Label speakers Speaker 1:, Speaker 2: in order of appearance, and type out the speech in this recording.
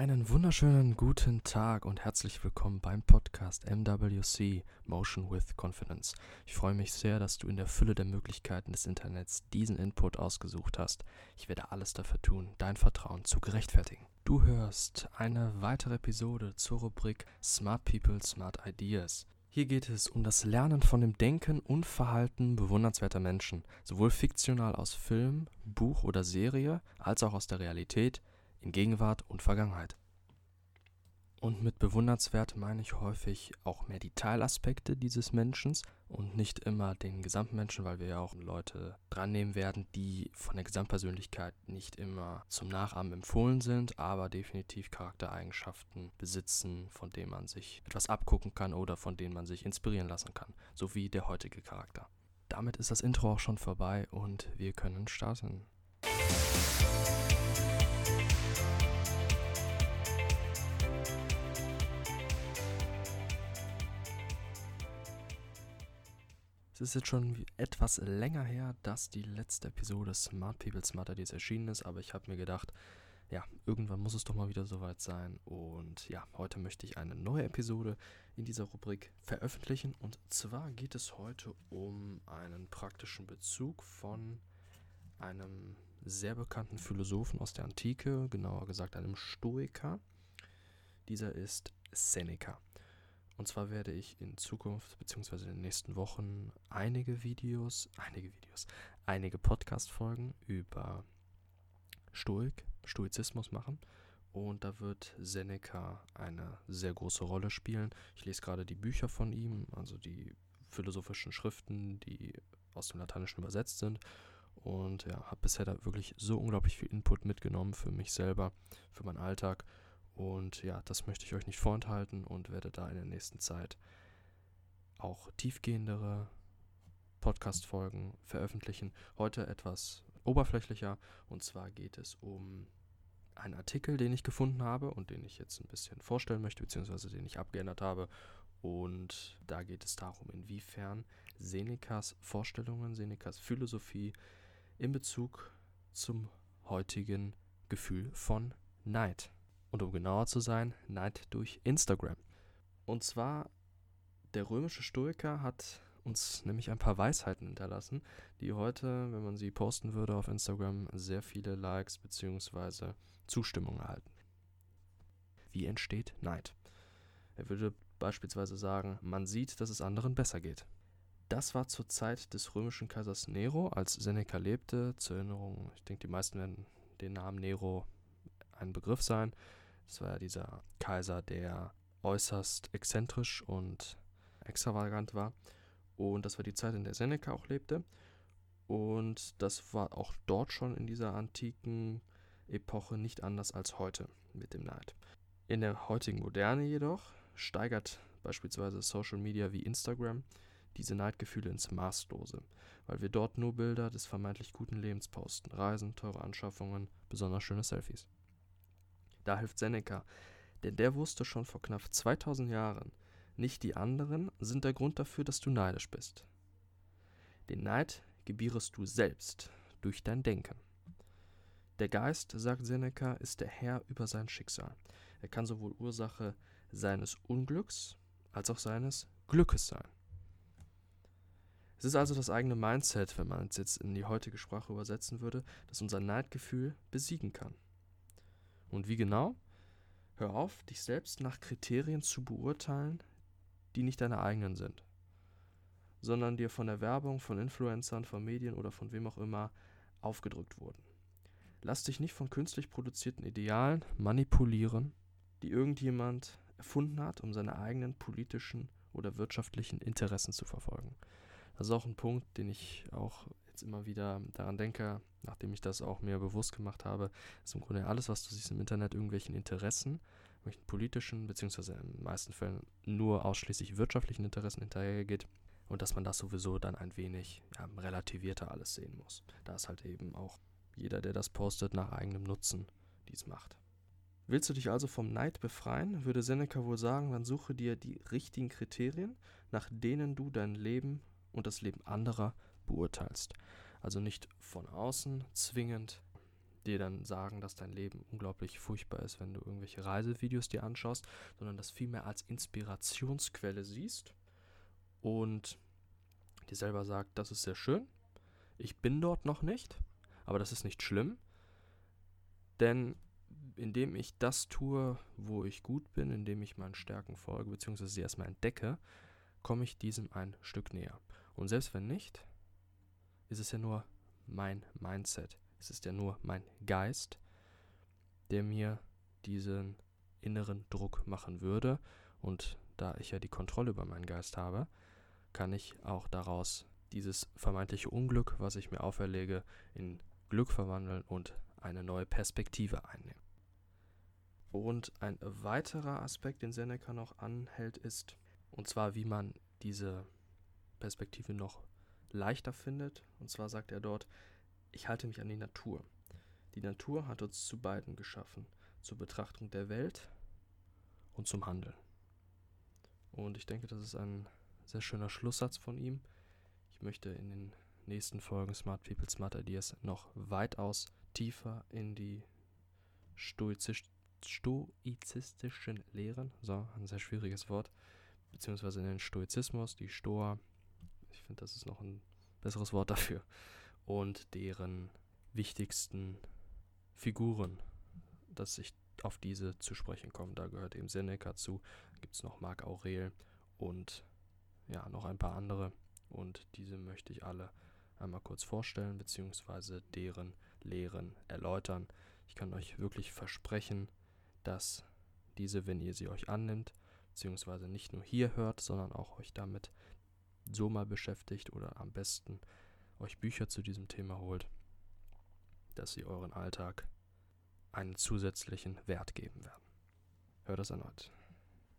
Speaker 1: Einen wunderschönen guten Tag und herzlich willkommen beim Podcast MWC Motion with Confidence. Ich freue mich sehr, dass du in der Fülle der Möglichkeiten des Internets diesen Input ausgesucht hast. Ich werde alles dafür tun, dein Vertrauen zu gerechtfertigen. Du hörst eine weitere Episode zur Rubrik Smart People, Smart Ideas. Hier geht es um das Lernen von dem Denken und Verhalten bewundernswerter Menschen, sowohl fiktional aus Film, Buch oder Serie als auch aus der Realität, in Gegenwart und Vergangenheit. Und mit bewundernswert meine ich häufig auch mehr die Teilaspekte dieses Menschen und nicht immer den Gesamtmenschen, weil wir ja auch Leute dran nehmen werden, die von der Gesamtpersönlichkeit nicht immer zum Nachahmen empfohlen sind, aber definitiv Charaktereigenschaften besitzen, von denen man sich etwas abgucken kann oder von denen man sich inspirieren lassen kann, so wie der heutige Charakter. Damit ist das Intro auch schon vorbei und wir können starten. Es ist jetzt schon etwas länger her, dass die letzte Episode Smart People Smart Ideas erschienen ist, aber ich habe mir gedacht, ja, irgendwann muss es doch mal wieder soweit sein. Und ja, heute möchte ich eine neue Episode in dieser Rubrik veröffentlichen. Und zwar geht es heute um einen praktischen Bezug von einem sehr bekannten Philosophen aus der Antike, genauer gesagt einem Stoiker. Dieser ist Seneca. Und zwar werde ich in Zukunft bzw. in den nächsten Wochen einige Videos, einige Videos, einige Podcast-Folgen über Stoik, Stoizismus machen. Und da wird Seneca eine sehr große Rolle spielen. Ich lese gerade die Bücher von ihm, also die philosophischen Schriften, die aus dem Lateinischen übersetzt sind. Und ja, habe bisher da wirklich so unglaublich viel Input mitgenommen für mich selber, für meinen Alltag. Und ja, das möchte ich euch nicht vorenthalten und werde da in der nächsten Zeit auch tiefgehendere Podcast-Folgen veröffentlichen. Heute etwas oberflächlicher und zwar geht es um einen Artikel, den ich gefunden habe und den ich jetzt ein bisschen vorstellen möchte, beziehungsweise den ich abgeändert habe. Und da geht es darum, inwiefern Senecas Vorstellungen, Senecas Philosophie in Bezug zum heutigen Gefühl von Neid und um genauer zu sein, Neid durch Instagram. Und zwar, der römische Stoiker hat uns nämlich ein paar Weisheiten hinterlassen, die heute, wenn man sie posten würde auf Instagram, sehr viele Likes bzw. Zustimmung erhalten. Wie entsteht Neid? Er würde beispielsweise sagen, man sieht, dass es anderen besser geht. Das war zur Zeit des römischen Kaisers Nero, als Seneca lebte. Zur Erinnerung, ich denke, die meisten werden den Namen Nero ein Begriff sein. Das war ja dieser Kaiser, der äußerst exzentrisch und extravagant war. Und das war die Zeit, in der Seneca auch lebte. Und das war auch dort schon in dieser antiken Epoche nicht anders als heute mit dem Neid. In der heutigen Moderne jedoch steigert beispielsweise Social Media wie Instagram diese Neidgefühle ins Maßlose, weil wir dort nur Bilder des vermeintlich guten Lebens posten, Reisen, teure Anschaffungen, besonders schöne Selfies. Da hilft Seneca, denn der wusste schon vor knapp 2000 Jahren, nicht die anderen sind der Grund dafür, dass du neidisch bist. Den Neid gebierest du selbst durch dein Denken. Der Geist, sagt Seneca, ist der Herr über sein Schicksal. Er kann sowohl Ursache seines Unglücks als auch seines Glückes sein. Es ist also das eigene Mindset, wenn man es jetzt in die heutige Sprache übersetzen würde, das unser Neidgefühl besiegen kann. Und wie genau? Hör auf, dich selbst nach Kriterien zu beurteilen, die nicht deine eigenen sind, sondern dir von der Werbung, von Influencern, von Medien oder von wem auch immer aufgedrückt wurden. Lass dich nicht von künstlich produzierten Idealen manipulieren, die irgendjemand erfunden hat, um seine eigenen politischen oder wirtschaftlichen Interessen zu verfolgen. Das ist auch ein Punkt, den ich auch jetzt immer wieder daran denke, nachdem ich das auch mir bewusst gemacht habe, ist im Grunde alles, was du siehst im Internet, irgendwelchen Interessen, irgendwelchen politischen, beziehungsweise in den meisten Fällen nur ausschließlich wirtschaftlichen Interessen hinterhergeht und dass man das sowieso dann ein wenig ja, relativierter alles sehen muss. Da ist halt eben auch jeder, der das postet, nach eigenem Nutzen dies macht. Willst du dich also vom Neid befreien, würde Seneca wohl sagen, dann suche dir die richtigen Kriterien, nach denen du dein Leben und das Leben anderer beurteilst. Also nicht von außen zwingend dir dann sagen, dass dein Leben unglaublich furchtbar ist, wenn du irgendwelche Reisevideos dir anschaust, sondern das vielmehr als Inspirationsquelle siehst und dir selber sagt, das ist sehr schön, ich bin dort noch nicht, aber das ist nicht schlimm, denn indem ich das tue, wo ich gut bin, indem ich meinen Stärken folge, beziehungsweise sie erstmal entdecke, komme ich diesem ein Stück näher. Und selbst wenn nicht, ist es ja nur mein Mindset. Es ist ja nur mein Geist, der mir diesen inneren Druck machen würde. Und da ich ja die Kontrolle über meinen Geist habe, kann ich auch daraus dieses vermeintliche Unglück, was ich mir auferlege, in Glück verwandeln und eine neue Perspektive einnehmen. Und ein weiterer Aspekt, den Seneca noch anhält, ist, und zwar wie man diese Perspektive noch leichter findet. Und zwar sagt er dort, ich halte mich an die Natur. Die Natur hat uns zu beiden geschaffen, zur Betrachtung der Welt und zum Handeln. Und ich denke, das ist ein sehr schöner Schlusssatz von ihm. Ich möchte in den nächsten Folgen Smart People, Smart Ideas noch weitaus tiefer in die stoizistischen Lehren, so ein sehr schwieriges Wort, beziehungsweise in den Stoizismus, die Stoa, finde, das ist noch ein besseres Wort dafür, und deren wichtigsten Figuren, dass ich auf diese zu sprechen komme. Da gehört eben Seneca zu, gibt es noch Marc Aurel und ja, noch ein paar andere. Und diese möchte ich alle einmal kurz vorstellen, beziehungsweise deren Lehren erläutern. Ich kann euch wirklich versprechen, dass diese, wenn ihr sie euch annimmt, beziehungsweise nicht nur hier hört, sondern auch euch damit so mal beschäftigt oder am besten euch Bücher zu diesem Thema holt, dass sie euren Alltag einen zusätzlichen Wert geben werden. Hört das erneut.